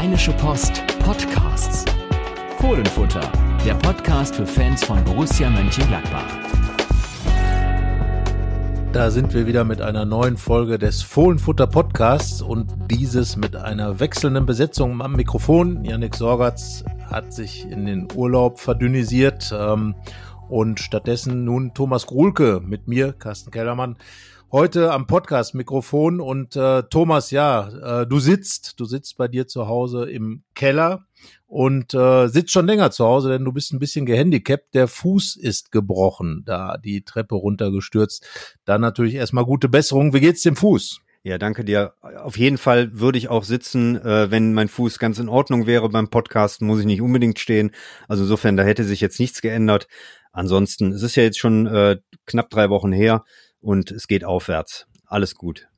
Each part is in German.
Rheinische Post Podcasts. Fohlenfutter, der Podcast für Fans von Borussia Mönchengladbach. Da sind wir wieder mit einer neuen Folge des Fohlenfutter Podcasts und dieses mit einer wechselnden Besetzung am Mikrofon. Yannick Sorgatz hat sich in den Urlaub verdünnisiert ähm, und stattdessen nun Thomas Gruhlke mit mir, Carsten Kellermann heute am Podcast-Mikrofon und äh, Thomas, ja, äh, du sitzt, du sitzt bei dir zu Hause im Keller und äh, sitzt schon länger zu Hause, denn du bist ein bisschen gehandicapt. Der Fuß ist gebrochen, da die Treppe runtergestürzt. Dann natürlich erstmal gute Besserung. Wie geht's dem Fuß? Ja, danke dir. Auf jeden Fall würde ich auch sitzen, äh, wenn mein Fuß ganz in Ordnung wäre beim Podcast, muss ich nicht unbedingt stehen. Also insofern, da hätte sich jetzt nichts geändert. Ansonsten, es ist ja jetzt schon äh, knapp drei Wochen her und es geht aufwärts. Alles gut.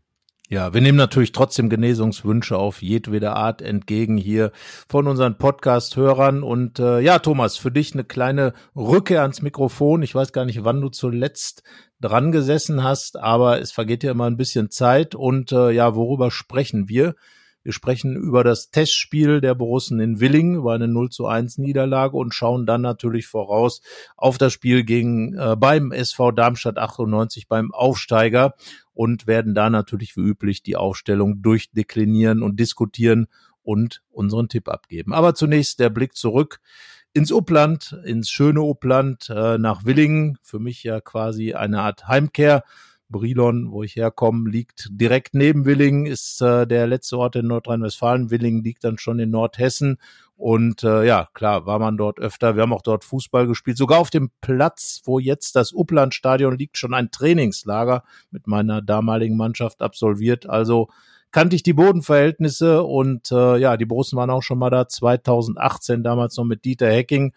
Ja, wir nehmen natürlich trotzdem Genesungswünsche auf jedwede Art entgegen hier von unseren Podcast-Hörern. Und äh, ja, Thomas, für dich eine kleine Rückkehr ans Mikrofon. Ich weiß gar nicht, wann du zuletzt dran gesessen hast, aber es vergeht ja immer ein bisschen Zeit. Und äh, ja, worüber sprechen wir? Wir sprechen über das Testspiel der Borussen in Willingen, über eine 0 zu 1 Niederlage und schauen dann natürlich voraus auf das Spiel gegen äh, beim SV Darmstadt 98 beim Aufsteiger und werden da natürlich wie üblich die Aufstellung durchdeklinieren und diskutieren und unseren Tipp abgeben. Aber zunächst der Blick zurück ins Upland, ins schöne Upland, äh, nach Willingen. Für mich ja quasi eine Art Heimkehr. Brilon, wo ich herkomme, liegt direkt neben Willingen, ist äh, der letzte Ort in Nordrhein-Westfalen. Willingen liegt dann schon in Nordhessen. Und äh, ja, klar, war man dort öfter. Wir haben auch dort Fußball gespielt. Sogar auf dem Platz, wo jetzt das Uplandstadion liegt, schon ein Trainingslager mit meiner damaligen Mannschaft absolviert. Also kannte ich die Bodenverhältnisse und äh, ja, die Borussen waren auch schon mal da 2018, damals noch mit Dieter Hecking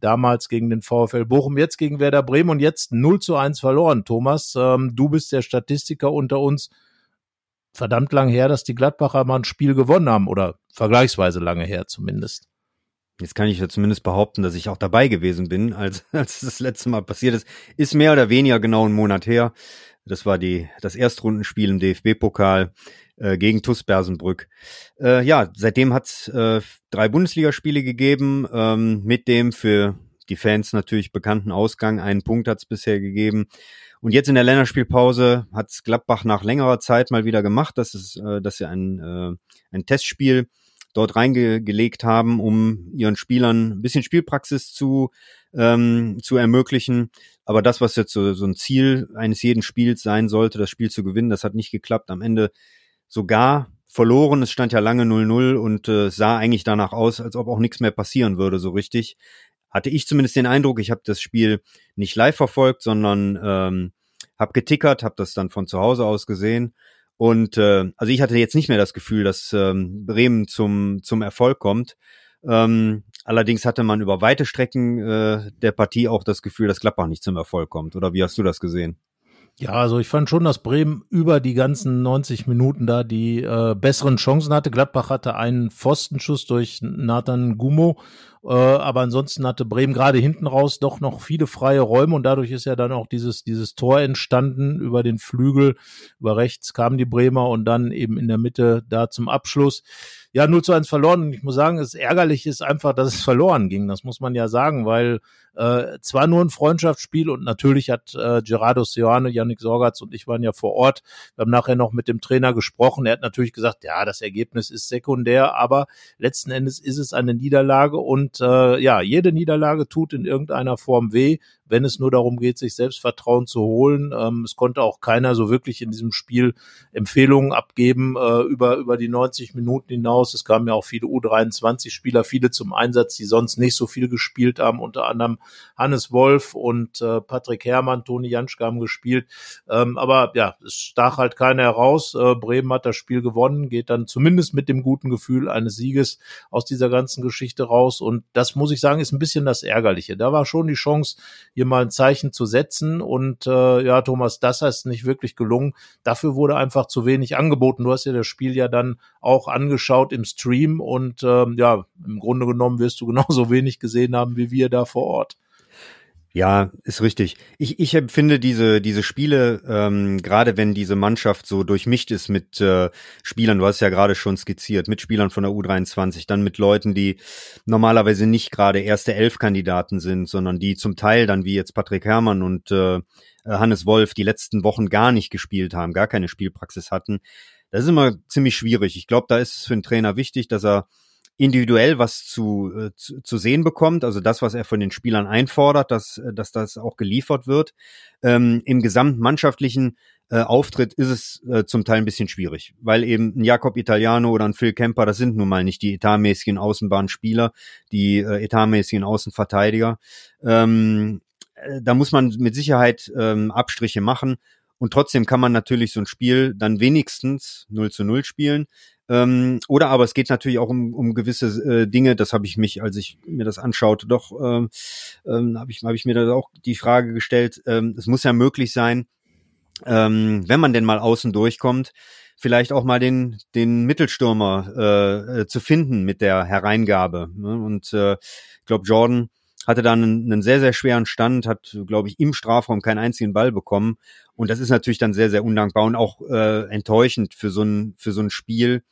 damals gegen den VfL Bochum, jetzt gegen Werder Bremen und jetzt 0 zu 1 verloren. Thomas, ähm, du bist der Statistiker unter uns. Verdammt lang her, dass die Gladbacher mal ein Spiel gewonnen haben oder vergleichsweise lange her zumindest. Jetzt kann ich ja zumindest behaupten, dass ich auch dabei gewesen bin, als, als das letzte Mal passiert ist. Ist mehr oder weniger genau ein Monat her. Das war die, das Erstrundenspiel im DFB-Pokal äh, gegen TuS Bersenbrück. Äh, ja, seitdem hat es äh, drei Bundesligaspiele gegeben, ähm, mit dem für die Fans natürlich bekannten Ausgang. Einen Punkt hat es bisher gegeben. Und jetzt in der Länderspielpause hat es Gladbach nach längerer Zeit mal wieder gemacht, dass, es, äh, dass sie ein, äh, ein Testspiel dort reingelegt haben, um ihren Spielern ein bisschen Spielpraxis zu, ähm, zu ermöglichen. Aber das, was jetzt so, so ein Ziel eines jeden Spiels sein sollte, das Spiel zu gewinnen, das hat nicht geklappt. Am Ende sogar verloren. Es stand ja lange 0-0 und äh, sah eigentlich danach aus, als ob auch nichts mehr passieren würde, so richtig. Hatte ich zumindest den Eindruck, ich habe das Spiel nicht live verfolgt, sondern ähm, habe getickert, habe das dann von zu Hause aus gesehen. Und äh, also ich hatte jetzt nicht mehr das Gefühl, dass ähm, Bremen zum, zum Erfolg kommt. Ähm, allerdings hatte man über weite Strecken äh, der Partie auch das Gefühl, dass Gladbach nicht zum Erfolg kommt. Oder wie hast du das gesehen? Ja, also ich fand schon, dass Bremen über die ganzen 90 Minuten da die äh, besseren Chancen hatte. Gladbach hatte einen Pfostenschuss durch Nathan Gumo, äh, aber ansonsten hatte Bremen gerade hinten raus doch noch viele freie Räume und dadurch ist ja dann auch dieses, dieses Tor entstanden über den Flügel. Über rechts kamen die Bremer und dann eben in der Mitte da zum Abschluss ja 0 zu 1 verloren. Und ich muss sagen, es ärgerlich ist einfach, dass es verloren ging. Das muss man ja sagen, weil äh, zwar nur ein Freundschaftsspiel und natürlich hat äh, Gerardo Seoane, Yannick Sorgatz und ich waren ja vor Ort. Wir haben nachher noch mit dem Trainer gesprochen. Er hat natürlich gesagt, ja, das Ergebnis ist sekundär, aber letzten Endes ist es eine Niederlage und äh, ja, jede Niederlage tut in irgendeiner Form weh wenn es nur darum geht, sich Selbstvertrauen zu holen. Ähm, es konnte auch keiner so wirklich in diesem Spiel Empfehlungen abgeben äh, über, über die 90 Minuten hinaus. Es kamen ja auch viele U23-Spieler, viele zum Einsatz, die sonst nicht so viel gespielt haben, unter anderem Hannes Wolf und äh, Patrick Herrmann, Toni Janschke haben gespielt. Ähm, aber ja, es stach halt keiner heraus. Äh, Bremen hat das Spiel gewonnen, geht dann zumindest mit dem guten Gefühl eines Sieges aus dieser ganzen Geschichte raus. Und das muss ich sagen, ist ein bisschen das Ärgerliche. Da war schon die Chance, hier mal ein Zeichen zu setzen. Und äh, ja, Thomas, das ist nicht wirklich gelungen. Dafür wurde einfach zu wenig angeboten. Du hast ja das Spiel ja dann auch angeschaut im Stream und ähm, ja, im Grunde genommen wirst du genauso wenig gesehen haben wie wir da vor Ort. Ja, ist richtig. Ich, ich empfinde diese, diese Spiele, ähm, gerade wenn diese Mannschaft so durchmischt ist mit äh, Spielern, du hast ja gerade schon skizziert, mit Spielern von der U23, dann mit Leuten, die normalerweise nicht gerade erste Elf-Kandidaten sind, sondern die zum Teil dann wie jetzt Patrick Herrmann und äh, Hannes Wolf die letzten Wochen gar nicht gespielt haben, gar keine Spielpraxis hatten. Das ist immer ziemlich schwierig. Ich glaube, da ist es für einen Trainer wichtig, dass er individuell was zu, äh, zu, zu sehen bekommt, also das, was er von den Spielern einfordert, dass, äh, dass das auch geliefert wird. Ähm, Im gesamtmannschaftlichen äh, Auftritt ist es äh, zum Teil ein bisschen schwierig, weil eben ein Jakob Italiano oder ein Phil Kemper, das sind nun mal nicht die etatmäßigen Außenbahnspieler, die äh, etatmäßigen Außenverteidiger. Ähm, äh, da muss man mit Sicherheit ähm, Abstriche machen. Und trotzdem kann man natürlich so ein Spiel dann wenigstens 0 zu 0 spielen. Ähm, oder aber es geht natürlich auch um, um gewisse äh, Dinge, das habe ich mich, als ich mir das anschaute, doch ähm, ähm, habe ich, hab ich mir da auch die Frage gestellt, ähm, es muss ja möglich sein, ähm, wenn man denn mal außen durchkommt, vielleicht auch mal den, den Mittelstürmer äh, äh, zu finden mit der Hereingabe. Ne? Und äh, ich glaube, Jordan hatte dann einen, einen sehr, sehr schweren Stand, hat, glaube ich, im Strafraum keinen einzigen Ball bekommen. Und das ist natürlich dann sehr, sehr undankbar und auch äh, enttäuschend für so ein, für so ein Spiel,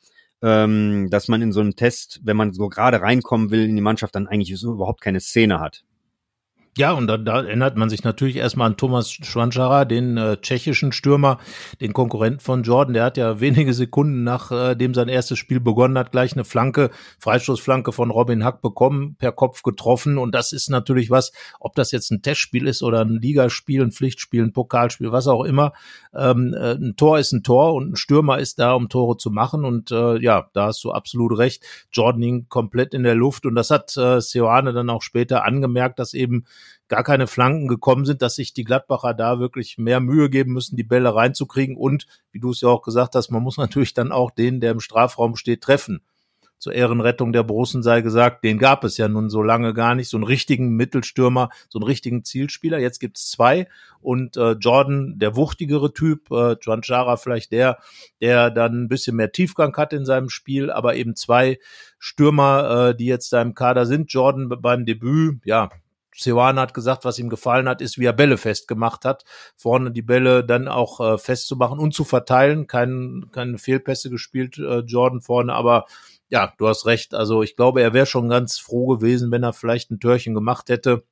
ähm, dass man in so einem Test, wenn man so gerade reinkommen will in die Mannschaft, dann eigentlich so überhaupt keine Szene hat. Ja, und da, da erinnert man sich natürlich erstmal an Thomas Schwanschara, den äh, tschechischen Stürmer, den Konkurrenten von Jordan. Der hat ja wenige Sekunden nachdem äh, sein erstes Spiel begonnen hat, gleich eine Flanke, Freistoßflanke von Robin Hack bekommen, per Kopf getroffen. Und das ist natürlich was, ob das jetzt ein Testspiel ist oder ein Ligaspiel, ein Pflichtspiel, ein Pokalspiel, was auch immer. Ähm, äh, ein Tor ist ein Tor und ein Stürmer ist da, um Tore zu machen. Und äh, ja, da hast du absolut recht. Jordan hing komplett in der Luft. Und das hat äh, Seoane dann auch später angemerkt, dass eben gar keine Flanken gekommen sind, dass sich die Gladbacher da wirklich mehr Mühe geben müssen, die Bälle reinzukriegen. Und, wie du es ja auch gesagt hast, man muss natürlich dann auch den, der im Strafraum steht, treffen. Zur Ehrenrettung der Borussen sei gesagt, den gab es ja nun so lange gar nicht, so einen richtigen Mittelstürmer, so einen richtigen Zielspieler. Jetzt gibt's zwei und äh, Jordan, der wuchtigere Typ, äh, Chara vielleicht der, der dann ein bisschen mehr Tiefgang hat in seinem Spiel, aber eben zwei Stürmer, äh, die jetzt da im Kader sind. Jordan beim Debüt, ja, Seoane hat gesagt, was ihm gefallen hat, ist, wie er Bälle festgemacht hat. Vorne die Bälle dann auch äh, festzumachen und zu verteilen. Kein, keine Fehlpässe gespielt, äh, Jordan vorne, aber ja, du hast recht. Also ich glaube, er wäre schon ganz froh gewesen, wenn er vielleicht ein Törchen gemacht hätte.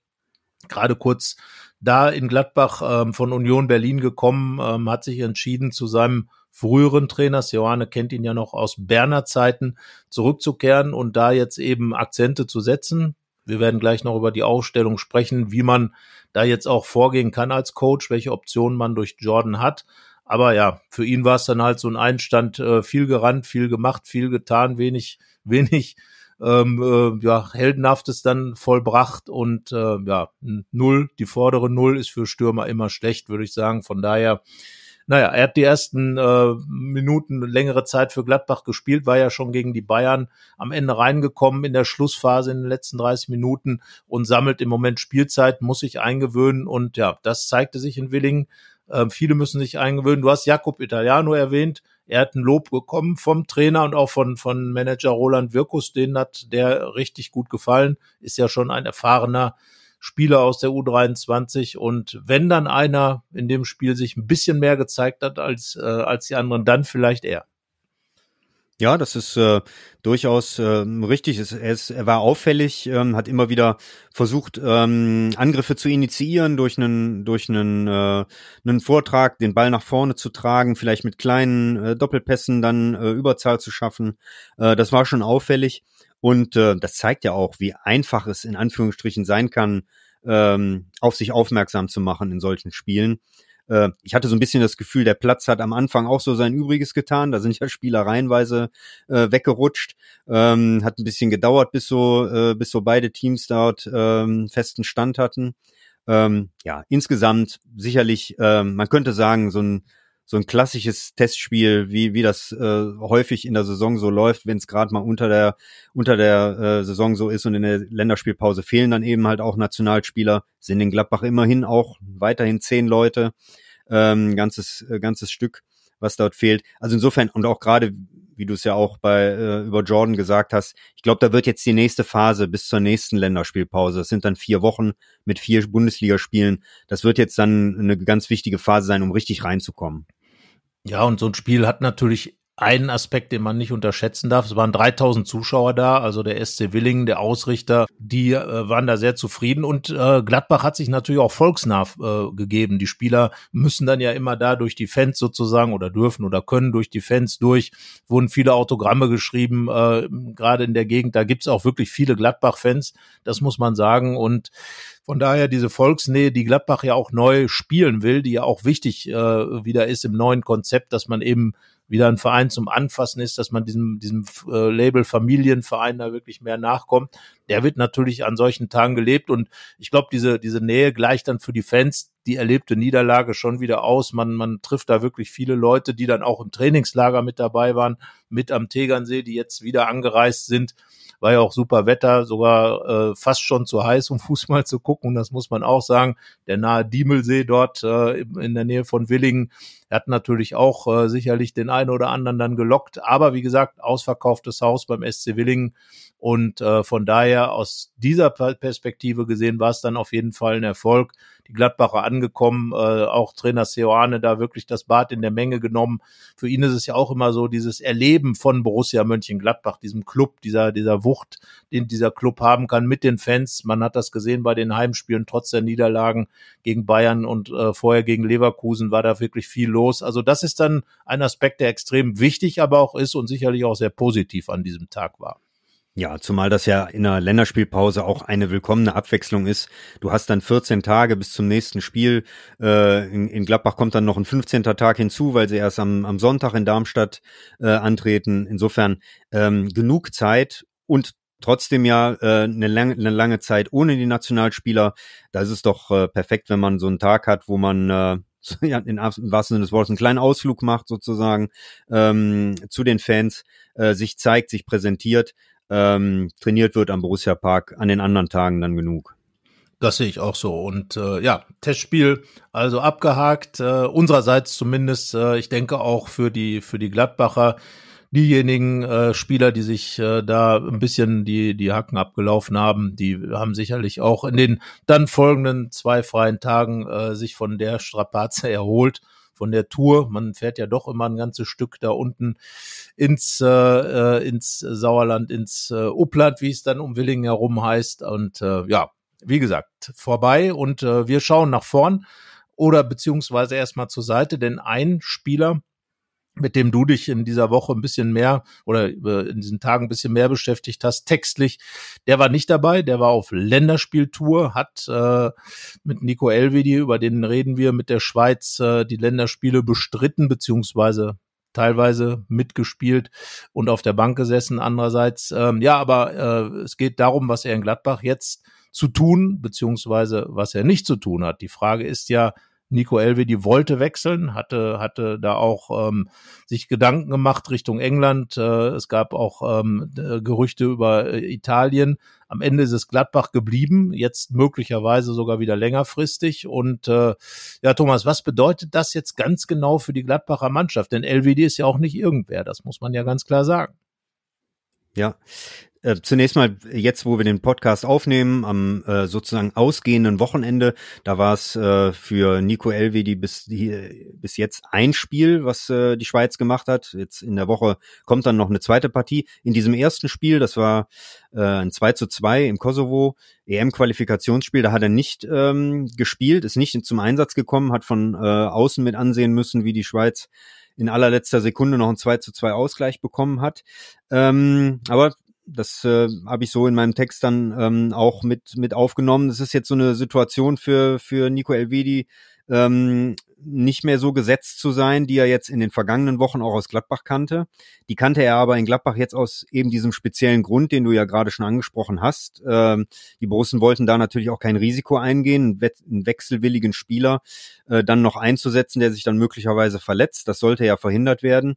Gerade kurz da in Gladbach ähm, von Union Berlin gekommen, ähm, hat sich entschieden, zu seinem früheren Trainer, Johanne kennt ihn ja noch aus Berner Zeiten, zurückzukehren und da jetzt eben Akzente zu setzen. Wir werden gleich noch über die Aufstellung sprechen, wie man da jetzt auch vorgehen kann als Coach, welche Optionen man durch Jordan hat. Aber ja, für ihn war es dann halt so ein Einstand, äh, viel gerannt, viel gemacht, viel getan, wenig, wenig ähm, äh, ja, heldenhaftes dann vollbracht und äh, ja, null, die vordere Null ist für Stürmer immer schlecht, würde ich sagen. Von daher naja, er hat die ersten äh, Minuten längere Zeit für Gladbach gespielt, war ja schon gegen die Bayern am Ende reingekommen in der Schlussphase in den letzten 30 Minuten und sammelt im Moment Spielzeit, muss sich eingewöhnen und ja, das zeigte sich in Willingen. Äh, viele müssen sich eingewöhnen. Du hast Jakob Italiano erwähnt. Er hat ein Lob bekommen vom Trainer und auch von, von Manager Roland Wirkus. Den hat der richtig gut gefallen. Ist ja schon ein erfahrener Spieler aus der U23 und wenn dann einer in dem Spiel sich ein bisschen mehr gezeigt hat als, äh, als die anderen, dann vielleicht er. Ja, das ist äh, durchaus äh, richtig. Es, er, ist, er war auffällig, ähm, hat immer wieder versucht, ähm, Angriffe zu initiieren durch einen durch einen, äh, einen Vortrag, den Ball nach vorne zu tragen, vielleicht mit kleinen äh, Doppelpässen dann äh, Überzahl zu schaffen. Äh, das war schon auffällig. Und äh, das zeigt ja auch, wie einfach es in Anführungsstrichen sein kann, ähm, auf sich aufmerksam zu machen in solchen Spielen. Äh, ich hatte so ein bisschen das Gefühl, der Platz hat am Anfang auch so sein Übriges getan. Da sind ja Spieler reihenweise äh, weggerutscht. Ähm, hat ein bisschen gedauert, bis so, äh, bis so beide Teams dort ähm, festen Stand hatten. Ähm, ja, insgesamt sicherlich, ähm, man könnte sagen, so ein so ein klassisches Testspiel, wie, wie das äh, häufig in der Saison so läuft, wenn es gerade mal unter der, unter der äh, Saison so ist und in der Länderspielpause fehlen dann eben halt auch Nationalspieler, sind in Gladbach immerhin auch weiterhin zehn Leute, ähm, ganzes, äh, ganzes Stück, was dort fehlt. Also insofern, und auch gerade wie du es ja auch bei äh, über Jordan gesagt hast, ich glaube, da wird jetzt die nächste Phase bis zur nächsten Länderspielpause. Das sind dann vier Wochen mit vier Bundesligaspielen. Das wird jetzt dann eine ganz wichtige Phase sein, um richtig reinzukommen. Ja, und so ein Spiel hat natürlich einen Aspekt, den man nicht unterschätzen darf. Es waren 3000 Zuschauer da, also der SC Willingen, der Ausrichter, die äh, waren da sehr zufrieden und äh, Gladbach hat sich natürlich auch volksnah äh, gegeben. Die Spieler müssen dann ja immer da durch die Fans sozusagen oder dürfen oder können durch die Fans durch. Wurden viele Autogramme geschrieben, äh, gerade in der Gegend. Da gibt's auch wirklich viele Gladbach-Fans, das muss man sagen und von daher diese Volksnähe, die Gladbach ja auch neu spielen will, die ja auch wichtig äh, wieder ist im neuen Konzept, dass man eben wieder ein Verein zum Anfassen ist, dass man diesem, diesem äh, Label Familienverein da wirklich mehr nachkommt. Der wird natürlich an solchen Tagen gelebt und ich glaube, diese, diese Nähe gleicht dann für die Fans die erlebte Niederlage schon wieder aus. Man, man trifft da wirklich viele Leute, die dann auch im Trainingslager mit dabei waren, mit am Tegernsee, die jetzt wieder angereist sind war ja auch super Wetter, sogar äh, fast schon zu heiß, um Fußball zu gucken. das muss man auch sagen. Der nahe Diemelsee dort äh, in der Nähe von Willingen hat natürlich auch äh, sicherlich den einen oder anderen dann gelockt. Aber wie gesagt, ausverkauftes Haus beim SC Willingen. Und äh, von daher aus dieser Perspektive gesehen war es dann auf jeden Fall ein Erfolg. Die Gladbacher angekommen, äh, auch Trainer Seoane da wirklich das Bad in der Menge genommen. Für ihn ist es ja auch immer so dieses Erleben von Borussia Mönchengladbach, diesem Club, dieser, dieser Wucht, den dieser Club haben kann mit den Fans. Man hat das gesehen bei den Heimspielen, trotz der Niederlagen gegen Bayern und äh, vorher gegen Leverkusen war da wirklich viel los. Also das ist dann ein Aspekt, der extrem wichtig aber auch ist und sicherlich auch sehr positiv an diesem Tag war. Ja, zumal das ja in einer Länderspielpause auch eine willkommene Abwechslung ist. Du hast dann 14 Tage bis zum nächsten Spiel. Äh, in, in, Gladbach kommt dann noch ein 15. Tag hinzu, weil sie erst am, am Sonntag in Darmstadt äh, antreten. Insofern ähm, genug Zeit und trotzdem ja äh, eine, lange, eine lange Zeit ohne die Nationalspieler. Da ist es doch äh, perfekt, wenn man so einen Tag hat, wo man äh, ja, in, im wahrsten Sinne des Wortes einen kleinen Ausflug macht sozusagen ähm, zu den Fans, äh, sich zeigt, sich präsentiert ähm, trainiert wird am Borussia Park, an den anderen Tagen dann genug. Das sehe ich auch so. Und äh, ja, Testspiel also abgehakt, äh, unsererseits zumindest. Äh, ich denke auch für die für die Gladbacher diejenigen äh, Spieler, die sich äh, da ein bisschen die die Hacken abgelaufen haben, die haben sicherlich auch in den dann folgenden zwei freien Tagen äh, sich von der Strapaze erholt von der Tour. Man fährt ja doch immer ein ganzes Stück da unten ins, äh, ins Sauerland, ins äh, Upland, wie es dann um Willingen herum heißt. Und äh, ja, wie gesagt, vorbei und äh, wir schauen nach vorn oder beziehungsweise erstmal zur Seite, denn ein Spieler, mit dem du dich in dieser Woche ein bisschen mehr oder in diesen Tagen ein bisschen mehr beschäftigt hast, textlich, der war nicht dabei, der war auf Länderspieltour, hat äh, mit Nico Elvedi, über den reden wir, mit der Schweiz äh, die Länderspiele bestritten, beziehungsweise teilweise mitgespielt und auf der Bank gesessen. Andererseits, ähm, ja, aber äh, es geht darum, was er in Gladbach jetzt zu tun, beziehungsweise was er nicht zu tun hat. Die Frage ist ja, Nico Elvedi wollte wechseln, hatte, hatte da auch ähm, sich Gedanken gemacht Richtung England. Äh, es gab auch ähm, Gerüchte über äh, Italien. Am Ende ist es Gladbach geblieben, jetzt möglicherweise sogar wieder längerfristig. Und äh, ja, Thomas, was bedeutet das jetzt ganz genau für die Gladbacher Mannschaft? Denn LWD ist ja auch nicht irgendwer, das muss man ja ganz klar sagen. Ja, äh, zunächst mal jetzt, wo wir den Podcast aufnehmen, am äh, sozusagen ausgehenden Wochenende, da war es äh, für Nico Elvedi bis, bis jetzt ein Spiel, was äh, die Schweiz gemacht hat. Jetzt in der Woche kommt dann noch eine zweite Partie. In diesem ersten Spiel, das war äh, ein 2 zu 2 im Kosovo, EM-Qualifikationsspiel, da hat er nicht ähm, gespielt, ist nicht zum Einsatz gekommen, hat von äh, außen mit ansehen müssen, wie die Schweiz in allerletzter Sekunde noch ein 2 zu 2 Ausgleich bekommen hat. Ähm, aber das äh, habe ich so in meinem Text dann ähm, auch mit, mit aufgenommen. Das ist jetzt so eine Situation für, für Nico Elvedi, ähm, nicht mehr so gesetzt zu sein, die er jetzt in den vergangenen Wochen auch aus Gladbach kannte. Die kannte er aber in Gladbach jetzt aus eben diesem speziellen Grund, den du ja gerade schon angesprochen hast. Ähm, die Borussen wollten da natürlich auch kein Risiko eingehen, einen wechselwilligen Spieler äh, dann noch einzusetzen, der sich dann möglicherweise verletzt. Das sollte ja verhindert werden.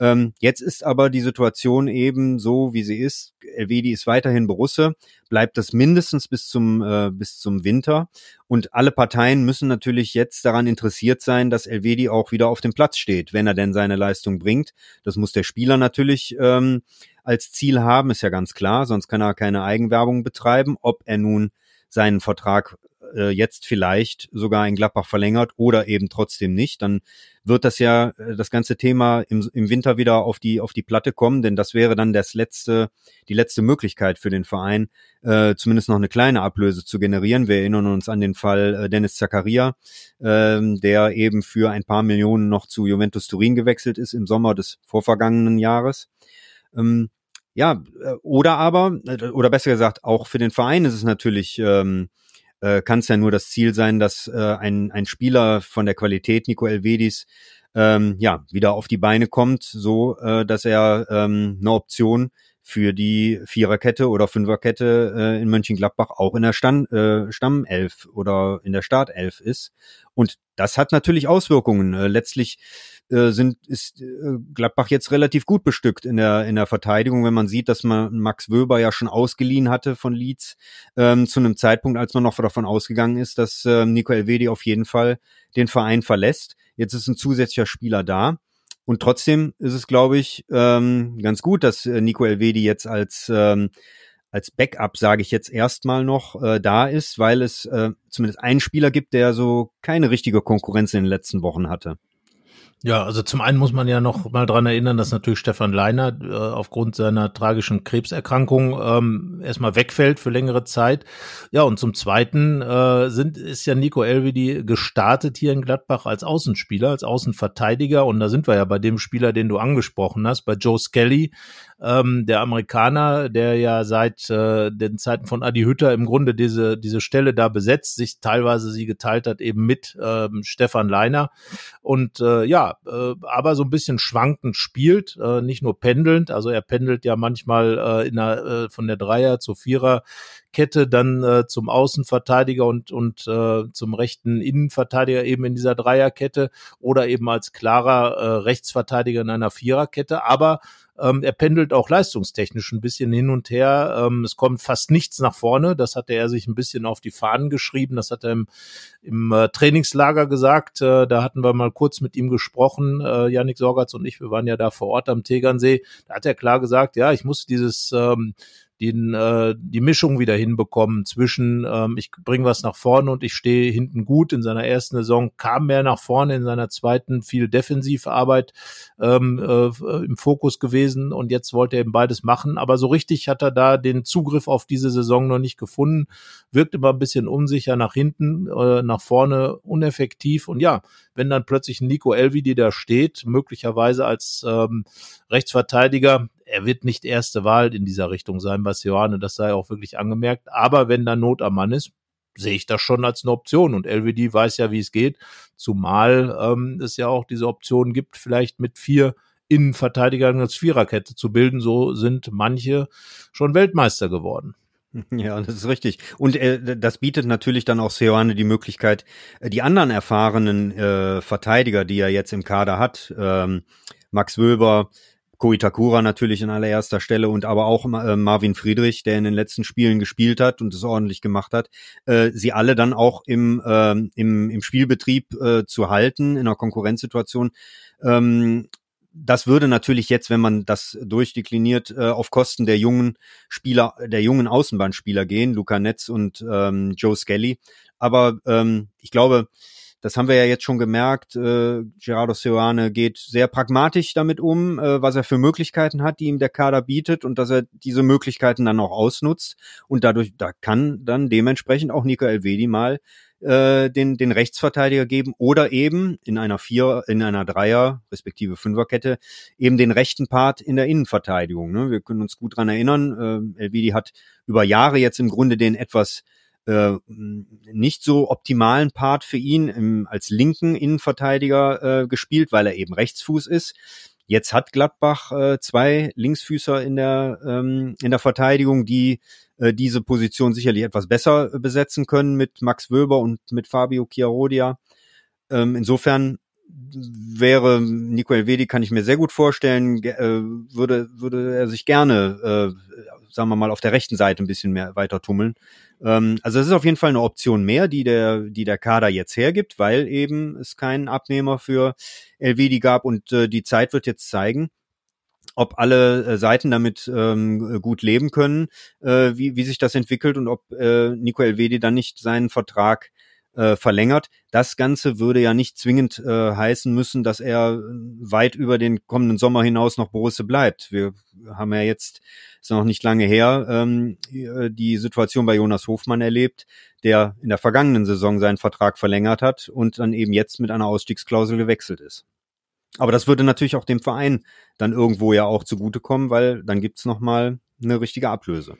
Ähm, jetzt ist aber die Situation eben so, wie sie ist. Elvedi ist weiterhin Borusse, bleibt das mindestens bis zum, äh, bis zum Winter. Und alle Parteien müssen natürlich jetzt daran interessiert sein, dass Elvedi auch wieder auf dem Platz steht, wenn er denn seine Leistung bringt. Das muss der Spieler natürlich ähm, als Ziel haben, ist ja ganz klar, sonst kann er keine Eigenwerbung betreiben. Ob er nun seinen Vertrag äh, jetzt vielleicht sogar in Gladbach verlängert oder eben trotzdem nicht, dann wird das ja äh, das ganze Thema im, im Winter wieder auf die auf die Platte kommen, denn das wäre dann das letzte die letzte Möglichkeit für den Verein, äh, zumindest noch eine kleine Ablöse zu generieren. Wir erinnern uns an den Fall äh, Dennis Zakaria, äh, der eben für ein paar Millionen noch zu Juventus Turin gewechselt ist im Sommer des vorvergangenen Jahres. Ähm, ja, äh, oder aber, äh, oder besser gesagt, auch für den Verein ist es natürlich ähm, äh, kann es ja nur das Ziel sein, dass äh, ein, ein Spieler von der Qualität Nico Elvedis ähm, ja wieder auf die Beine kommt, so äh, dass er ähm, eine Option für die Viererkette oder Fünferkette äh, in Mönchengladbach auch in der Stand, äh, Stammelf oder in der Startelf ist. Und das hat natürlich Auswirkungen. Äh, letztlich äh, sind, ist äh, Gladbach jetzt relativ gut bestückt in der, in der Verteidigung, wenn man sieht, dass man Max Wöber ja schon ausgeliehen hatte von Leeds ähm, zu einem Zeitpunkt, als man noch davon ausgegangen ist, dass äh, Nico Elvedi auf jeden Fall den Verein verlässt. Jetzt ist ein zusätzlicher Spieler da. Und trotzdem ist es, glaube ich, ähm, ganz gut, dass äh, Nico Elvedi jetzt als ähm, als Backup, sage ich jetzt erstmal noch, äh, da ist, weil es äh, zumindest einen Spieler gibt, der so keine richtige Konkurrenz in den letzten Wochen hatte. Ja, also zum einen muss man ja noch mal dran erinnern, dass natürlich Stefan Leiner äh, aufgrund seiner tragischen Krebserkrankung ähm, erstmal wegfällt für längere Zeit. Ja, und zum zweiten äh, sind ist ja Nico Elvedi gestartet hier in Gladbach als Außenspieler, als Außenverteidiger. Und da sind wir ja bei dem Spieler, den du angesprochen hast, bei Joe Skelly, ähm, der Amerikaner, der ja seit äh, den Zeiten von Adi Hütter im Grunde diese, diese Stelle da besetzt, sich teilweise sie geteilt hat eben mit ähm, Stefan Leiner. Und äh, ja, äh, aber so ein bisschen schwankend spielt, äh, nicht nur pendelnd, also er pendelt ja manchmal äh, in der, äh, von der Dreier zur Vierer Kette dann äh, zum Außenverteidiger und, und äh, zum rechten Innenverteidiger eben in dieser Dreierkette oder eben als klarer äh, Rechtsverteidiger in einer Viererkette. Aber ähm, er pendelt auch leistungstechnisch ein bisschen hin und her. Ähm, es kommt fast nichts nach vorne. Das hatte er sich ein bisschen auf die Fahnen geschrieben. Das hat er im, im äh, Trainingslager gesagt. Äh, da hatten wir mal kurz mit ihm gesprochen, äh, Yannick Sorgatz und ich. Wir waren ja da vor Ort am Tegernsee. Da hat er klar gesagt, ja, ich muss dieses ähm, den, äh, die Mischung wieder hinbekommen zwischen ähm, ich bringe was nach vorne und ich stehe hinten gut. In seiner ersten Saison kam mehr nach vorne, in seiner zweiten viel Defensivarbeit ähm, äh, im Fokus gewesen und jetzt wollte er eben beides machen. Aber so richtig hat er da den Zugriff auf diese Saison noch nicht gefunden. Wirkt immer ein bisschen unsicher nach hinten, äh, nach vorne uneffektiv. Und ja, wenn dann plötzlich Nico Elvidi da steht, möglicherweise als ähm, Rechtsverteidiger, er wird nicht erste Wahl in dieser Richtung sein bei Seoane, das sei auch wirklich angemerkt. Aber wenn da Not am Mann ist, sehe ich das schon als eine Option. Und LWD weiß ja, wie es geht, zumal ähm, es ja auch diese Option gibt, vielleicht mit vier Innenverteidigern als Viererkette zu bilden. So sind manche schon Weltmeister geworden. Ja, das ist richtig. Und äh, das bietet natürlich dann auch Seoane die Möglichkeit, äh, die anderen erfahrenen äh, Verteidiger, die er jetzt im Kader hat, ähm, Max Wöber, Koitakura natürlich in allererster Stelle und aber auch äh, Marvin Friedrich, der in den letzten Spielen gespielt hat und es ordentlich gemacht hat, äh, sie alle dann auch im, äh, im, im Spielbetrieb äh, zu halten, in einer Konkurrenzsituation. Ähm, das würde natürlich jetzt, wenn man das durchdekliniert, äh, auf Kosten der jungen Spieler, der jungen Außenbahnspieler gehen, Luca Netz und ähm, Joe Skelly. Aber ähm, ich glaube, das haben wir ja jetzt schon gemerkt. Äh, Gerardo Seoane geht sehr pragmatisch damit um, äh, was er für Möglichkeiten hat, die ihm der Kader bietet und dass er diese Möglichkeiten dann auch ausnutzt. Und dadurch, da kann dann dementsprechend auch Nico Elvedi mal äh, den, den Rechtsverteidiger geben oder eben in einer Vier, in einer Dreier, respektive Fünferkette, eben den rechten Part in der Innenverteidigung. Ne? Wir können uns gut dran erinnern, äh, Elvedi hat über Jahre jetzt im Grunde den etwas äh, nicht so optimalen Part für ihn im, als linken Innenverteidiger äh, gespielt, weil er eben Rechtsfuß ist. Jetzt hat Gladbach äh, zwei Linksfüßer in der ähm, in der Verteidigung, die äh, diese Position sicherlich etwas besser besetzen können mit Max Wöber und mit Fabio Chiarodia. Ähm, insofern wäre Nico Elvedi, kann ich mir sehr gut vorstellen, äh, würde, würde er sich gerne, äh, sagen wir mal, auf der rechten Seite ein bisschen mehr weiter tummeln. Ähm, also es ist auf jeden Fall eine Option mehr, die der, die der Kader jetzt hergibt, weil eben es keinen Abnehmer für Elvedi gab und äh, die Zeit wird jetzt zeigen, ob alle äh, Seiten damit ähm, gut leben können, äh, wie, wie sich das entwickelt und ob äh, Nico Elvedi dann nicht seinen Vertrag äh, verlängert. Das Ganze würde ja nicht zwingend äh, heißen müssen, dass er weit über den kommenden Sommer hinaus noch Borussia bleibt. Wir haben ja jetzt, ist noch nicht lange her, ähm, die Situation bei Jonas Hofmann erlebt, der in der vergangenen Saison seinen Vertrag verlängert hat und dann eben jetzt mit einer Ausstiegsklausel gewechselt ist. Aber das würde natürlich auch dem Verein dann irgendwo ja auch zugutekommen, weil dann gibt's noch mal eine richtige Ablöse.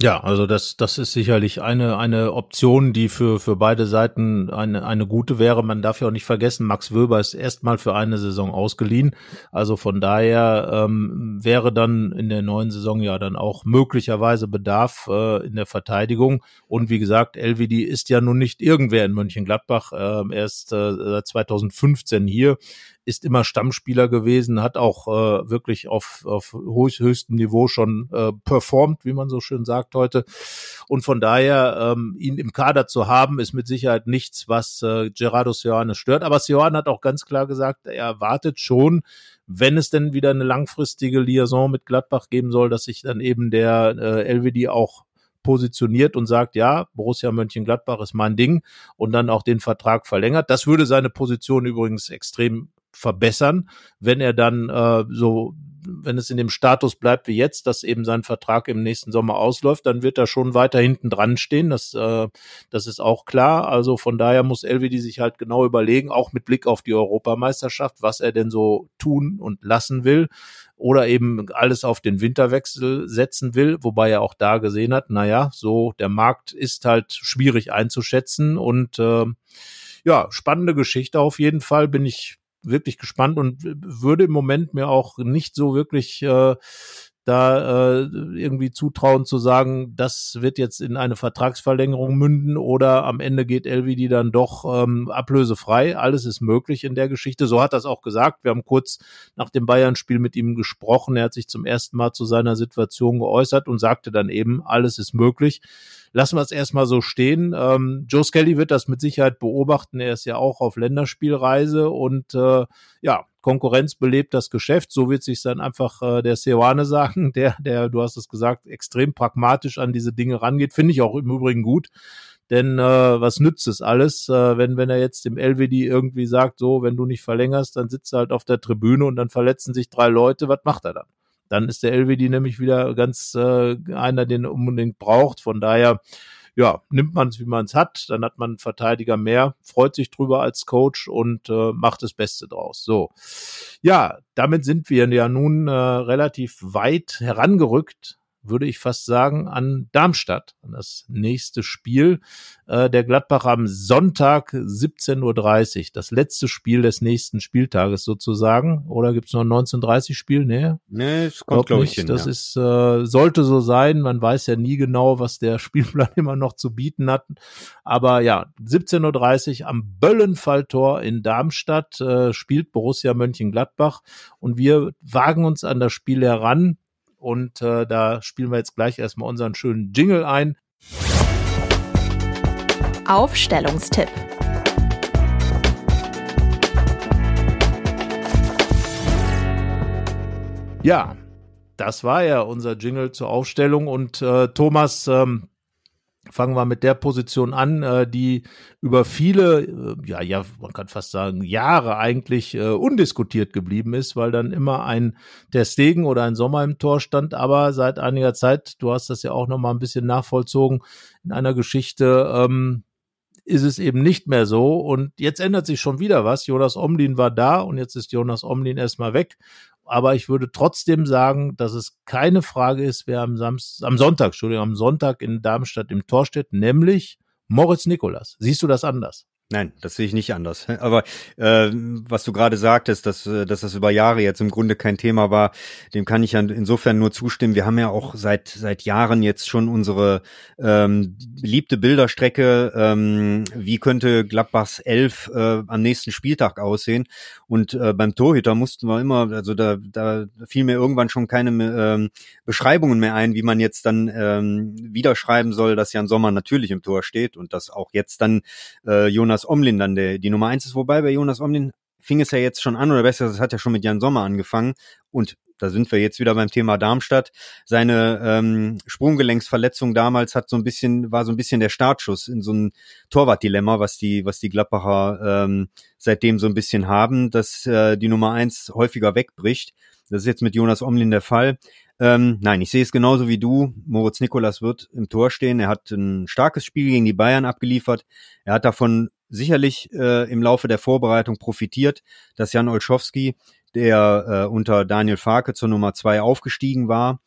Ja, also das, das ist sicherlich eine, eine Option, die für, für beide Seiten eine, eine gute wäre. Man darf ja auch nicht vergessen, Max Wöber ist erstmal für eine Saison ausgeliehen. Also von daher ähm, wäre dann in der neuen Saison ja dann auch möglicherweise Bedarf äh, in der Verteidigung. Und wie gesagt, LWD ist ja nun nicht irgendwer in Mönchengladbach. Ähm, er ist äh, seit 2015 hier ist immer Stammspieler gewesen, hat auch äh, wirklich auf, auf höchstem Niveau schon äh, performt, wie man so schön sagt heute. Und von daher, ähm, ihn im Kader zu haben, ist mit Sicherheit nichts, was äh, Gerardo Seoane stört. Aber Seoane hat auch ganz klar gesagt, er erwartet schon, wenn es denn wieder eine langfristige Liaison mit Gladbach geben soll, dass sich dann eben der äh, LWD auch positioniert und sagt, ja, Borussia Mönchengladbach ist mein Ding und dann auch den Vertrag verlängert. Das würde seine Position übrigens extrem verbessern, wenn er dann äh, so wenn es in dem Status bleibt wie jetzt, dass eben sein Vertrag im nächsten Sommer ausläuft, dann wird er schon weiter hinten dran stehen. Das, äh, das ist auch klar. Also von daher muss LWD sich halt genau überlegen, auch mit Blick auf die Europameisterschaft, was er denn so tun und lassen will oder eben alles auf den Winterwechsel setzen will, wobei er auch da gesehen hat, naja, so der Markt ist halt schwierig einzuschätzen und äh, ja, spannende Geschichte auf jeden Fall. Bin ich wirklich gespannt und würde im Moment mir auch nicht so wirklich äh, da äh, irgendwie zutrauen zu sagen, das wird jetzt in eine Vertragsverlängerung münden oder am Ende geht LVD dann doch ähm, ablösefrei. Alles ist möglich in der Geschichte. So hat das auch gesagt. Wir haben kurz nach dem Bayern-Spiel mit ihm gesprochen. Er hat sich zum ersten Mal zu seiner Situation geäußert und sagte dann eben, alles ist möglich lassen wir es erstmal so stehen. Ähm, Joe Skelly wird das mit Sicherheit beobachten. Er ist ja auch auf Länderspielreise und äh, ja, Konkurrenz belebt das Geschäft. So wird sich dann einfach äh, der Seoane sagen, der, der, du hast es gesagt, extrem pragmatisch an diese Dinge rangeht. Finde ich auch im Übrigen gut. Denn äh, was nützt es alles, äh, wenn, wenn er jetzt dem LWD irgendwie sagt, so, wenn du nicht verlängerst, dann sitzt er halt auf der Tribüne und dann verletzen sich drei Leute, was macht er dann? Dann ist der LWD nämlich wieder ganz äh, einer, den er unbedingt braucht. Von daher, ja, nimmt man es, wie man es hat, dann hat man einen Verteidiger mehr, freut sich drüber als Coach und äh, macht das Beste draus. So, ja, damit sind wir ja nun äh, relativ weit herangerückt würde ich fast sagen, an Darmstadt, an das nächste Spiel äh, der Gladbach am Sonntag 17.30 Uhr, das letzte Spiel des nächsten Spieltages sozusagen. Oder gibt es noch ein 19.30 Spiel? Nee, nee es kommt, glaube ich, hin, Das ja. ist, äh, sollte so sein. Man weiß ja nie genau, was der Spielplan immer noch zu bieten hat. Aber ja, 17.30 Uhr am Böllenfalltor in Darmstadt äh, spielt Borussia Mönchengladbach und wir wagen uns an das Spiel heran und äh, da spielen wir jetzt gleich erstmal unseren schönen Jingle ein. Aufstellungstipp. Ja, das war ja unser Jingle zur Aufstellung und äh, Thomas, ähm, Fangen wir mit der Position an, äh, die über viele, äh, ja, ja, man kann fast sagen, Jahre eigentlich äh, undiskutiert geblieben ist, weil dann immer ein der Stegen oder ein Sommer im Tor stand, aber seit einiger Zeit, du hast das ja auch noch mal ein bisschen nachvollzogen in einer Geschichte, ähm, ist es eben nicht mehr so. Und jetzt ändert sich schon wieder was. Jonas Omlin war da und jetzt ist Jonas Omlin erstmal weg aber ich würde trotzdem sagen, dass es keine Frage ist, wer am Samstag, am Sonntag, Entschuldigung, am Sonntag in Darmstadt im Tor steht, nämlich Moritz Nikolas. Siehst du das anders? Nein, das sehe ich nicht anders. Aber äh, was du gerade sagtest, dass, äh, dass das über Jahre jetzt im Grunde kein Thema war, dem kann ich ja insofern nur zustimmen. Wir haben ja auch seit seit Jahren jetzt schon unsere ähm, beliebte Bilderstrecke, ähm, wie könnte Gladbachs Elf äh, am nächsten Spieltag aussehen. Und äh, beim Torhüter mussten wir immer, also da, da fiel mir irgendwann schon keine ähm, Beschreibungen mehr ein, wie man jetzt dann ähm, wieder schreiben soll, dass Jan Sommer natürlich im Tor steht und dass auch jetzt dann äh, Jonas Jonas Omlin dann der, die Nummer eins ist. Wobei bei Jonas Omlin fing es ja jetzt schon an, oder besser, es hat ja schon mit Jan Sommer angefangen. Und da sind wir jetzt wieder beim Thema Darmstadt. Seine ähm, Sprunggelenksverletzung damals hat so ein bisschen, war so ein bisschen der Startschuss in so ein Torwartdilemma, was die, was die Gladbacher ähm, seitdem so ein bisschen haben, dass äh, die Nummer eins häufiger wegbricht. Das ist jetzt mit Jonas Omlin der Fall. Ähm, nein, ich sehe es genauso wie du. Moritz Nikolas wird im Tor stehen. Er hat ein starkes Spiel gegen die Bayern abgeliefert. Er hat davon sicherlich äh, im Laufe der Vorbereitung profitiert, dass Jan Olschowski, der äh, unter Daniel Farke zur Nummer zwei aufgestiegen war,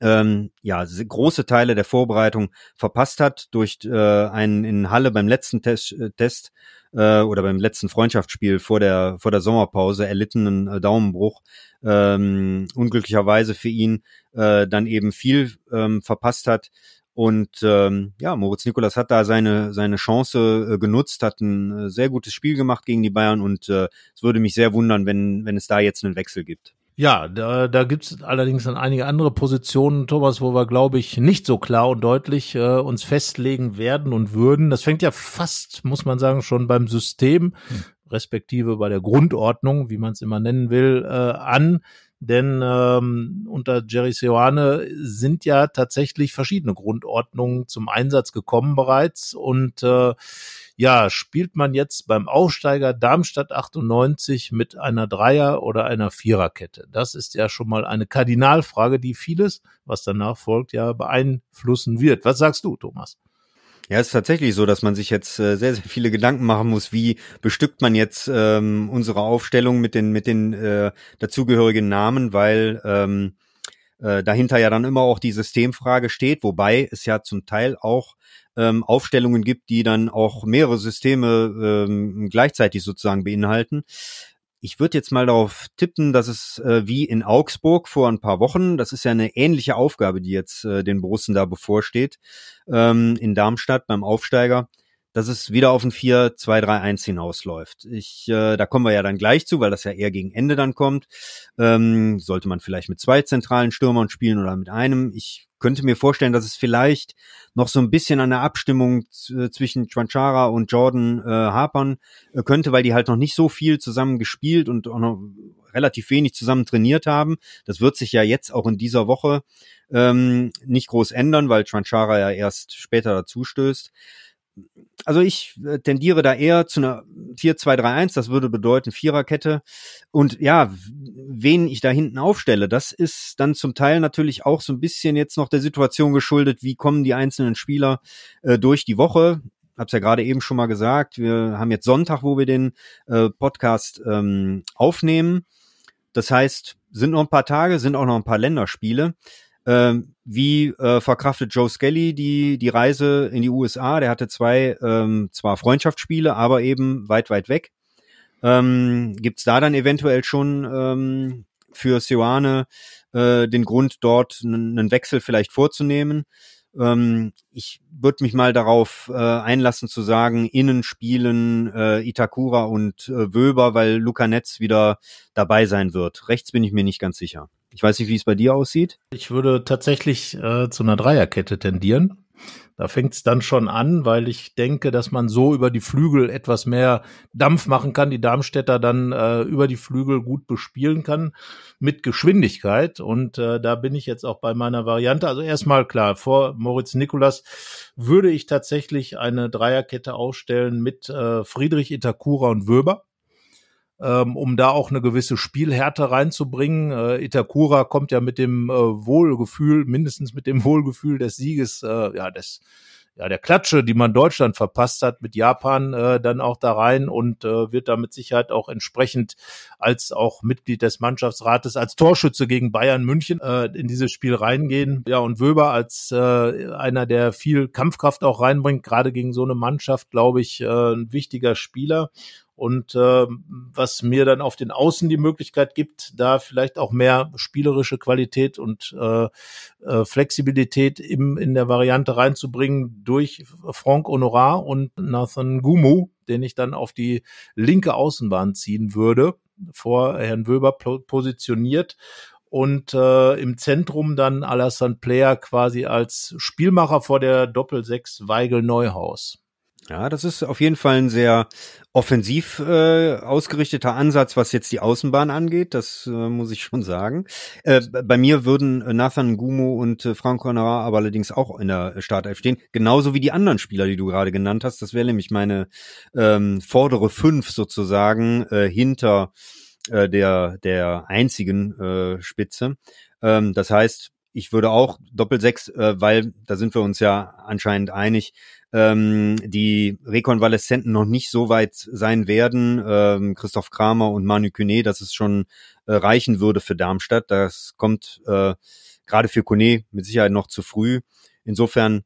ähm, ja, große Teile der Vorbereitung verpasst hat durch äh, einen in Halle beim letzten Test, äh, Test äh, oder beim letzten Freundschaftsspiel vor der vor der Sommerpause erlittenen äh, Daumenbruch ähm, unglücklicherweise für ihn äh, dann eben viel ähm, verpasst hat und ähm, ja, Moritz Nikolas hat da seine, seine Chance äh, genutzt, hat ein äh, sehr gutes Spiel gemacht gegen die Bayern und äh, es würde mich sehr wundern, wenn, wenn es da jetzt einen Wechsel gibt. Ja, da, da gibt es allerdings dann einige andere Positionen, Thomas, wo wir, glaube ich, nicht so klar und deutlich äh, uns festlegen werden und würden. Das fängt ja fast, muss man sagen, schon beim System, hm. respektive bei der Grundordnung, wie man es immer nennen will, äh, an denn ähm, unter Jerry Seoane sind ja tatsächlich verschiedene Grundordnungen zum Einsatz gekommen bereits und äh, ja, spielt man jetzt beim Aufsteiger Darmstadt 98 mit einer Dreier- oder einer Viererkette? Das ist ja schon mal eine Kardinalfrage, die vieles, was danach folgt, ja beeinflussen wird. Was sagst du, Thomas? Ja, ist tatsächlich so, dass man sich jetzt äh, sehr, sehr viele Gedanken machen muss, wie bestückt man jetzt ähm, unsere Aufstellung mit den, mit den äh, dazugehörigen Namen, weil ähm, äh, dahinter ja dann immer auch die Systemfrage steht, wobei es ja zum Teil auch ähm, Aufstellungen gibt, die dann auch mehrere Systeme ähm, gleichzeitig sozusagen beinhalten. Ich würde jetzt mal darauf tippen, dass es äh, wie in Augsburg vor ein paar Wochen, das ist ja eine ähnliche Aufgabe, die jetzt äh, den Borussen da bevorsteht, ähm, in Darmstadt beim Aufsteiger, dass es wieder auf ein 4-2-3-1 hinausläuft. Ich, äh, da kommen wir ja dann gleich zu, weil das ja eher gegen Ende dann kommt. Ähm, sollte man vielleicht mit zwei zentralen Stürmern spielen oder mit einem? Ich könnte mir vorstellen, dass es vielleicht noch so ein bisschen an der Abstimmung äh, zwischen Chwanchara und Jordan äh, hapern äh, könnte, weil die halt noch nicht so viel zusammen gespielt und auch noch relativ wenig zusammen trainiert haben. Das wird sich ja jetzt auch in dieser Woche ähm, nicht groß ändern, weil Chwanchara ja erst später dazu stößt also ich äh, tendiere da eher zu einer 4-2-3-1, das würde bedeuten Viererkette. Und ja, wen ich da hinten aufstelle, das ist dann zum Teil natürlich auch so ein bisschen jetzt noch der Situation geschuldet, wie kommen die einzelnen Spieler äh, durch die Woche. Hab's ja gerade eben schon mal gesagt, wir haben jetzt Sonntag, wo wir den äh, Podcast ähm, aufnehmen. Das heißt, sind noch ein paar Tage, sind auch noch ein paar Länderspiele. Ähm, wie äh, verkraftet Joe Skelly die, die Reise in die USA? Der hatte zwei, ähm, zwar Freundschaftsspiele, aber eben weit, weit weg. Ähm, Gibt da dann eventuell schon ähm, für Sioane äh, den Grund, dort einen Wechsel vielleicht vorzunehmen? Ähm, ich würde mich mal darauf äh, einlassen zu sagen, innen spielen äh, Itakura und äh, Wöber, weil Luca Netz wieder dabei sein wird. Rechts bin ich mir nicht ganz sicher. Ich weiß nicht, wie es bei dir aussieht. Ich würde tatsächlich äh, zu einer Dreierkette tendieren. Da fängt es dann schon an, weil ich denke, dass man so über die Flügel etwas mehr Dampf machen kann, die Darmstädter dann äh, über die Flügel gut bespielen kann mit Geschwindigkeit. Und äh, da bin ich jetzt auch bei meiner Variante. Also erstmal klar, vor Moritz Nikolas würde ich tatsächlich eine Dreierkette aufstellen mit äh, Friedrich Itakura und Wöber. Ähm, um da auch eine gewisse Spielhärte reinzubringen. Äh, Itakura kommt ja mit dem äh, Wohlgefühl, mindestens mit dem Wohlgefühl des Sieges, äh, ja, des ja, der Klatsche, die man Deutschland verpasst hat mit Japan, äh, dann auch da rein und äh, wird da mit Sicherheit auch entsprechend als auch Mitglied des Mannschaftsrates als Torschütze gegen Bayern München äh, in dieses Spiel reingehen. Ja, und Wöber als äh, einer, der viel Kampfkraft auch reinbringt, gerade gegen so eine Mannschaft, glaube ich, äh, ein wichtiger Spieler und äh, was mir dann auf den Außen die Möglichkeit gibt, da vielleicht auch mehr spielerische Qualität und äh, äh, Flexibilität im, in der Variante reinzubringen durch Franck Honorar und Nathan Gumu, den ich dann auf die linke Außenbahn ziehen würde, vor Herrn Wöber positioniert und äh, im Zentrum dann Alassane Player quasi als Spielmacher vor der Doppelsechs Weigel Neuhaus. Ja, das ist auf jeden Fall ein sehr offensiv äh, ausgerichteter Ansatz, was jetzt die Außenbahn angeht. Das äh, muss ich schon sagen. Äh, bei mir würden Nathan Gumo und äh, Frank Honorar aber allerdings auch in der Startelf stehen. Genauso wie die anderen Spieler, die du gerade genannt hast. Das wäre nämlich meine ähm, vordere fünf sozusagen äh, hinter äh, der, der einzigen äh, Spitze. Ähm, das heißt, ich würde auch Doppelsechs, äh, weil da sind wir uns ja anscheinend einig, ähm, die Rekonvaleszenten noch nicht so weit sein werden, ähm, Christoph Kramer und Manu Kune, dass es schon äh, reichen würde für Darmstadt. Das kommt äh, gerade für Kone mit Sicherheit noch zu früh. Insofern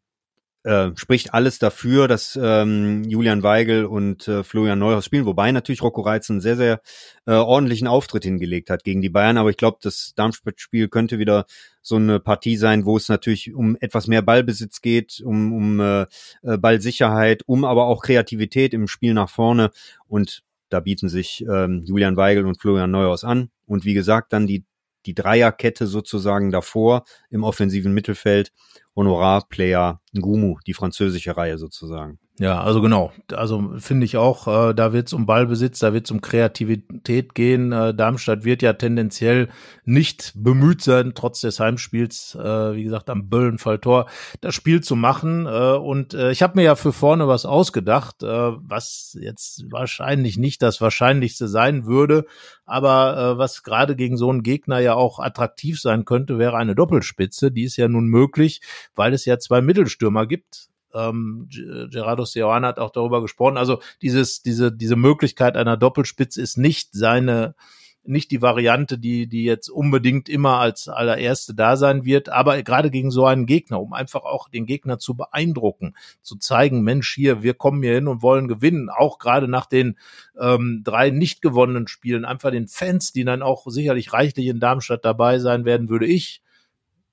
äh, spricht alles dafür, dass ähm, Julian Weigel und äh, Florian Neuhaus spielen, wobei natürlich Rocco Reitz einen sehr, sehr äh, ordentlichen Auftritt hingelegt hat gegen die Bayern. Aber ich glaube, das Darmstadt-Spiel könnte wieder so eine Partie sein, wo es natürlich um etwas mehr Ballbesitz geht, um, um äh, äh Ballsicherheit, um aber auch Kreativität im Spiel nach vorne. Und da bieten sich ähm, Julian Weigel und Florian Neuhaus an. Und wie gesagt, dann die, die Dreierkette sozusagen davor im offensiven Mittelfeld Honorarplayer Ngumu, die französische Reihe sozusagen. Ja, also genau. Also finde ich auch, äh, da wird es um Ballbesitz, da wird es um Kreativität gehen. Äh, Darmstadt wird ja tendenziell nicht bemüht sein, trotz des Heimspiels, äh, wie gesagt, am Böllenfalltor das Spiel zu machen. Äh, und äh, ich habe mir ja für vorne was ausgedacht, äh, was jetzt wahrscheinlich nicht das Wahrscheinlichste sein würde, aber was gerade gegen so einen Gegner ja auch attraktiv sein könnte, wäre eine Doppelspitze. Die ist ja nun möglich, weil es ja zwei Mittelstürmer gibt ähm, Gerardo Seoane hat auch darüber gesprochen. Also dieses, diese, diese Möglichkeit einer Doppelspitze ist nicht seine, nicht die Variante, die, die jetzt unbedingt immer als allererste da sein wird, aber gerade gegen so einen Gegner, um einfach auch den Gegner zu beeindrucken, zu zeigen, Mensch, hier, wir kommen hier hin und wollen gewinnen, auch gerade nach den ähm, drei nicht gewonnenen Spielen, einfach den Fans, die dann auch sicherlich reichlich in Darmstadt dabei sein werden, würde ich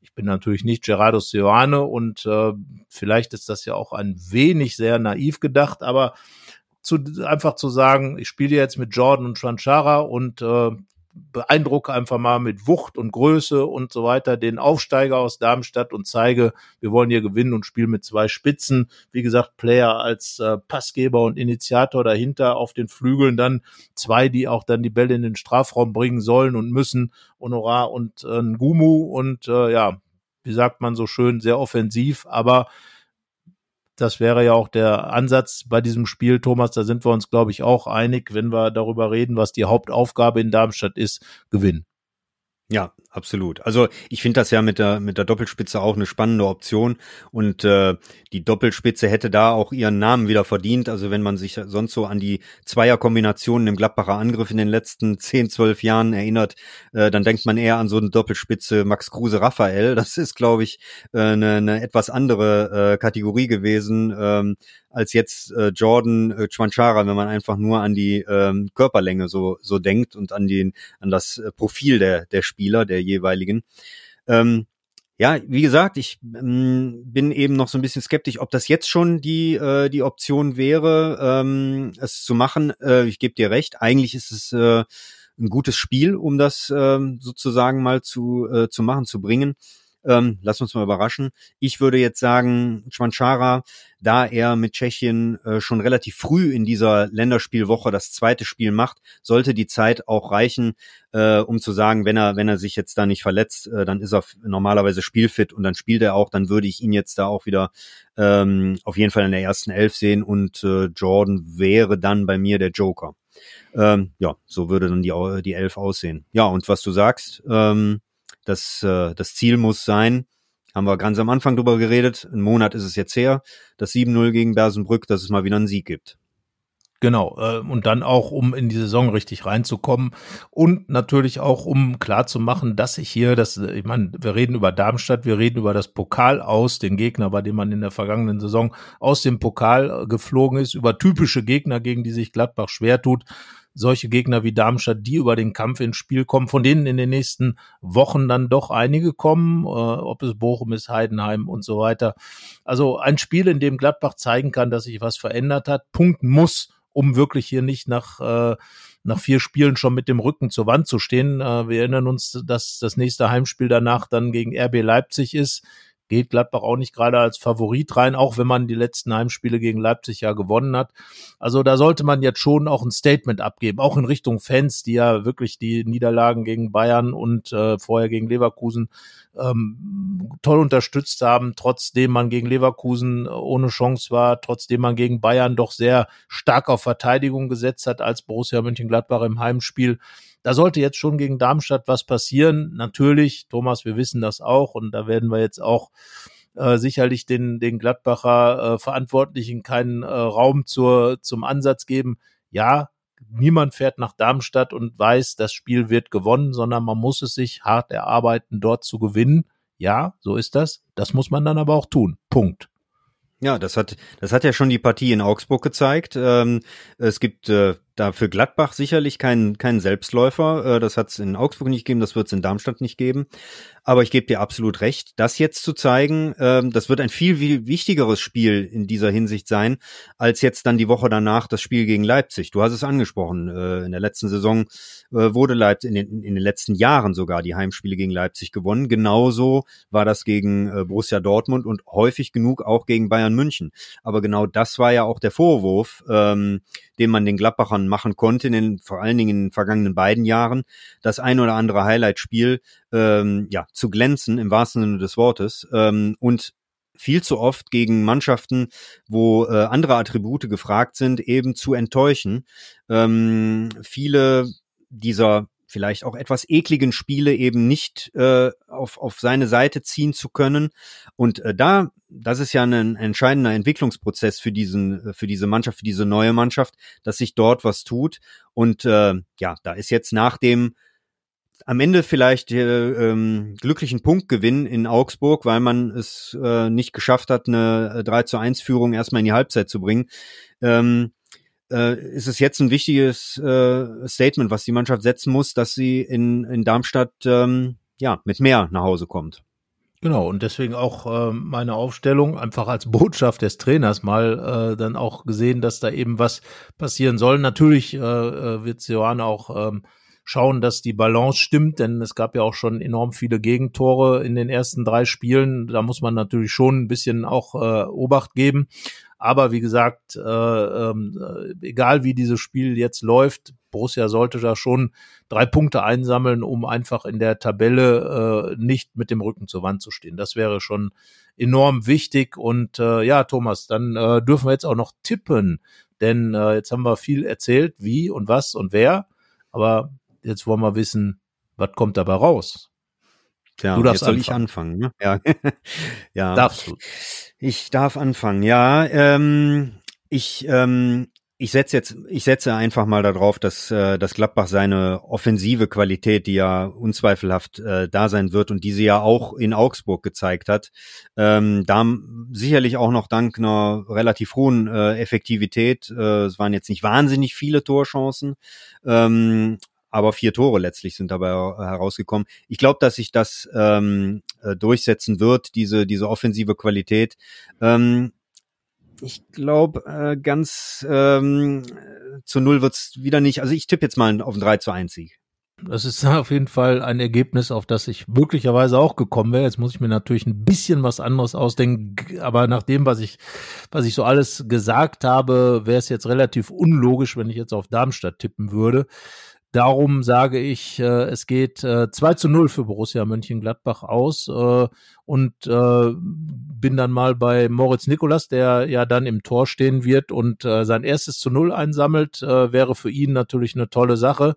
ich bin natürlich nicht Gerardo Seoane und äh, vielleicht ist das ja auch ein wenig sehr naiv gedacht, aber zu, einfach zu sagen, ich spiele jetzt mit Jordan und Schwanchara und äh, beeindrucke einfach mal mit Wucht und Größe und so weiter den Aufsteiger aus Darmstadt und zeige, wir wollen hier gewinnen und spielen mit zwei Spitzen. Wie gesagt, Player als äh, Passgeber und Initiator dahinter auf den Flügeln, dann zwei, die auch dann die Bälle in den Strafraum bringen sollen und müssen, Honorar und äh, Ngumu und äh, ja, wie sagt man so schön, sehr offensiv, aber das wäre ja auch der Ansatz bei diesem Spiel, Thomas. Da sind wir uns, glaube ich, auch einig, wenn wir darüber reden, was die Hauptaufgabe in Darmstadt ist, gewinnen. Ja, absolut. Also ich finde das ja mit der mit der Doppelspitze auch eine spannende Option und äh, die Doppelspitze hätte da auch ihren Namen wieder verdient. Also wenn man sich sonst so an die Zweierkombinationen im Gladbacher Angriff in den letzten 10, 12 Jahren erinnert, äh, dann denkt man eher an so eine Doppelspitze Max Kruse Raphael. Das ist, glaube ich, äh, eine, eine etwas andere äh, Kategorie gewesen. Ähm, als jetzt äh, Jordan äh, Chwanchara, wenn man einfach nur an die ähm, Körperlänge so so denkt und an den an das äh, Profil der der Spieler der jeweiligen. Ähm, ja, wie gesagt, ich ähm, bin eben noch so ein bisschen skeptisch, ob das jetzt schon die äh, die Option wäre, ähm, es zu machen. Äh, ich gebe dir recht. Eigentlich ist es äh, ein gutes Spiel, um das äh, sozusagen mal zu äh, zu machen, zu bringen. Ähm, lass uns mal überraschen. Ich würde jetzt sagen, Schwanchara, da er mit Tschechien äh, schon relativ früh in dieser Länderspielwoche das zweite Spiel macht, sollte die Zeit auch reichen, äh, um zu sagen, wenn er, wenn er sich jetzt da nicht verletzt, äh, dann ist er normalerweise spielfit und dann spielt er auch, dann würde ich ihn jetzt da auch wieder ähm, auf jeden Fall in der ersten Elf sehen und äh, Jordan wäre dann bei mir der Joker. Ähm, ja, so würde dann die, die Elf aussehen. Ja, und was du sagst, ähm, das, äh, das Ziel muss sein, haben wir ganz am Anfang drüber geredet, ein Monat ist es jetzt her, das 7-0 gegen Bersenbrück, dass es mal wieder einen Sieg gibt. Genau, äh, und dann auch, um in die Saison richtig reinzukommen und natürlich auch, um klarzumachen, dass ich hier, das, ich meine, wir reden über Darmstadt, wir reden über das Pokal aus, den Gegner, bei dem man in der vergangenen Saison aus dem Pokal geflogen ist, über typische Gegner, gegen die sich Gladbach schwer tut solche Gegner wie Darmstadt, die über den Kampf ins Spiel kommen, von denen in den nächsten Wochen dann doch einige kommen, äh, ob es Bochum ist, Heidenheim und so weiter. Also ein Spiel, in dem Gladbach zeigen kann, dass sich was verändert hat, punkten muss, um wirklich hier nicht nach äh, nach vier Spielen schon mit dem Rücken zur Wand zu stehen. Äh, wir erinnern uns, dass das nächste Heimspiel danach dann gegen RB Leipzig ist geht Gladbach auch nicht gerade als Favorit rein, auch wenn man die letzten Heimspiele gegen Leipzig ja gewonnen hat. Also da sollte man jetzt schon auch ein Statement abgeben, auch in Richtung Fans, die ja wirklich die Niederlagen gegen Bayern und äh, vorher gegen Leverkusen ähm, toll unterstützt haben, trotzdem man gegen Leverkusen ohne Chance war, trotzdem man gegen Bayern doch sehr stark auf Verteidigung gesetzt hat als Borussia Mönchengladbach im Heimspiel. Da sollte jetzt schon gegen Darmstadt was passieren. Natürlich, Thomas, wir wissen das auch und da werden wir jetzt auch äh, sicherlich den, den Gladbacher äh, Verantwortlichen keinen äh, Raum zur, zum Ansatz geben. Ja, niemand fährt nach Darmstadt und weiß, das Spiel wird gewonnen, sondern man muss es sich hart erarbeiten, dort zu gewinnen. Ja, so ist das. Das muss man dann aber auch tun. Punkt. Ja, das hat, das hat ja schon die Partie in Augsburg gezeigt. Ähm, es gibt äh, da für Gladbach sicherlich keinen keinen Selbstläufer. Äh, das hat es in Augsburg nicht gegeben, das wird es in Darmstadt nicht geben. Aber ich gebe dir absolut recht, das jetzt zu zeigen, äh, das wird ein viel, viel wichtigeres Spiel in dieser Hinsicht sein, als jetzt dann die Woche danach das Spiel gegen Leipzig. Du hast es angesprochen, äh, in der letzten Saison äh, wurde Leipzig, in den, in den letzten Jahren sogar die Heimspiele gegen Leipzig gewonnen. Genauso war das gegen Borussia Dortmund und häufig genug auch gegen Bayern München. Aber genau das war ja auch der Vorwurf, ähm, den man den Gladbachern machen konnte, in den, vor allen Dingen in den vergangenen beiden Jahren, das ein oder andere Highlight-Spiel ähm, ja, zu glänzen, im wahrsten Sinne des Wortes. Ähm, und viel zu oft gegen Mannschaften, wo äh, andere Attribute gefragt sind, eben zu enttäuschen. Ähm, viele dieser vielleicht auch etwas ekligen Spiele eben nicht äh, auf, auf seine Seite ziehen zu können. Und äh, da, das ist ja ein entscheidender Entwicklungsprozess für diesen, für diese Mannschaft, für diese neue Mannschaft, dass sich dort was tut. Und äh, ja, da ist jetzt nach dem am Ende vielleicht äh, ähm, glücklichen Punktgewinn in Augsburg, weil man es äh, nicht geschafft hat, eine 3 zu 1 Führung erstmal in die Halbzeit zu bringen. Ähm, äh, ist es jetzt ein wichtiges äh, Statement, was die Mannschaft setzen muss, dass sie in, in Darmstadt ähm, ja mit mehr nach Hause kommt. Genau, und deswegen auch äh, meine Aufstellung einfach als Botschaft des Trainers mal äh, dann auch gesehen, dass da eben was passieren soll. Natürlich äh, äh wird Johann auch ähm, schauen, dass die Balance stimmt, denn es gab ja auch schon enorm viele Gegentore in den ersten drei Spielen. Da muss man natürlich schon ein bisschen auch äh, Obacht geben. Aber wie gesagt, äh, äh, egal wie dieses Spiel jetzt läuft, Borussia sollte da schon drei Punkte einsammeln, um einfach in der Tabelle äh, nicht mit dem Rücken zur Wand zu stehen. Das wäre schon enorm wichtig. Und äh, ja, Thomas, dann äh, dürfen wir jetzt auch noch tippen. Denn äh, jetzt haben wir viel erzählt, wie und was und wer. Aber jetzt wollen wir wissen, was kommt dabei raus? Ja, du darfst jetzt soll anfangen. ich anfangen. Ne? Ja, ja. Darfst du. Ich darf anfangen. Ja, ähm, ich ähm, ich setze jetzt, ich setze einfach mal darauf, dass, äh, dass Gladbach seine offensive Qualität, die ja unzweifelhaft äh, da sein wird und die sie ja auch in Augsburg gezeigt hat, ähm, da sicherlich auch noch dank einer relativ hohen äh, Effektivität, äh, es waren jetzt nicht wahnsinnig viele Torchancen, ähm, aber vier Tore letztlich sind dabei herausgekommen. Ich glaube, dass sich das ähm, äh, durchsetzen wird, diese, diese offensive Qualität. Ähm, ich glaube, äh, ganz ähm, zu null wird's wieder nicht. Also ich tippe jetzt mal auf einen 3 zu 1 Sieg. Das ist auf jeden Fall ein Ergebnis, auf das ich möglicherweise auch gekommen wäre. Jetzt muss ich mir natürlich ein bisschen was anderes ausdenken, aber nach dem, was ich, was ich so alles gesagt habe, wäre es jetzt relativ unlogisch, wenn ich jetzt auf Darmstadt tippen würde. Darum sage ich, äh, es geht äh, 2 zu 0 für Borussia Mönchengladbach aus. Äh, und äh, bin dann mal bei Moritz Nikolas, der ja dann im Tor stehen wird und äh, sein erstes zu Null einsammelt, äh, wäre für ihn natürlich eine tolle Sache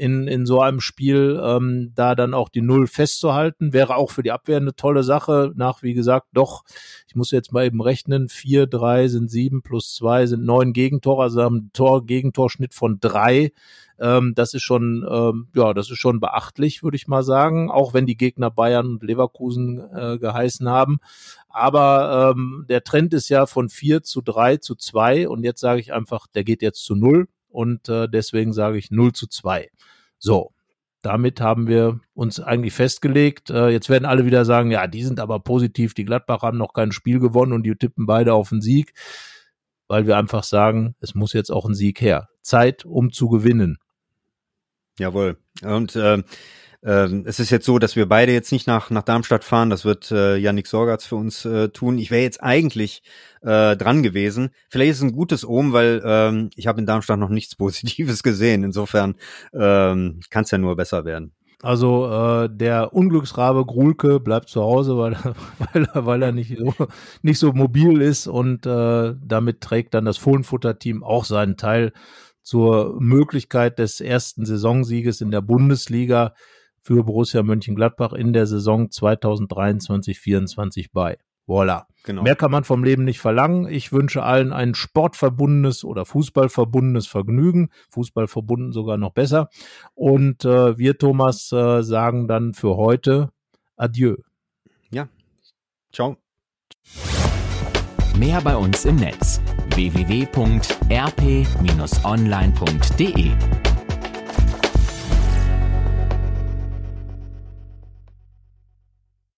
in, in so einem Spiel, ähm, da dann auch die Null festzuhalten, wäre auch für die Abwehr eine tolle Sache. Nach, wie gesagt, doch, ich muss jetzt mal eben rechnen, vier, drei sind sieben plus zwei sind neun Gegentore, also haben Tor-Gegentorschnitt von drei. Ähm, das ist schon, ähm, ja, das ist schon beachtlich, würde ich mal sagen, auch wenn die Gegner Bayern und Leverkusen äh, geheißen haben. Aber ähm, der Trend ist ja von vier zu drei zu zwei und jetzt sage ich einfach, der geht jetzt zu null und äh, deswegen sage ich 0 zu 2. So, damit haben wir uns eigentlich festgelegt. Äh, jetzt werden alle wieder sagen, ja, die sind aber positiv, die Gladbach haben noch kein Spiel gewonnen und die tippen beide auf den Sieg, weil wir einfach sagen, es muss jetzt auch ein Sieg her. Zeit, um zu gewinnen. Jawohl. Und äh, ähm, es ist jetzt so, dass wir beide jetzt nicht nach, nach Darmstadt fahren. Das wird äh, Yannick Sorgatz für uns äh, tun. Ich wäre jetzt eigentlich äh, dran gewesen. Vielleicht ist es ein gutes Ohm, weil ähm, ich habe in Darmstadt noch nichts Positives gesehen. Insofern ähm, kann es ja nur besser werden. Also äh, der Unglücksrabe Grulke bleibt zu Hause, weil, weil, er, weil er nicht so, nicht so mobil ist und äh, damit trägt dann das Fohlenfutter-Team auch seinen Teil zur Möglichkeit des ersten Saisonsieges in der Bundesliga für Borussia Mönchengladbach in der Saison 2023-24 bei. Voilà. Genau. Mehr kann man vom Leben nicht verlangen. Ich wünsche allen ein sportverbundenes oder fußballverbundenes Vergnügen. Fußball verbunden sogar noch besser. Und äh, wir, Thomas, äh, sagen dann für heute Adieu. Ja. Ciao. Mehr bei uns im Netz www.rp-online.de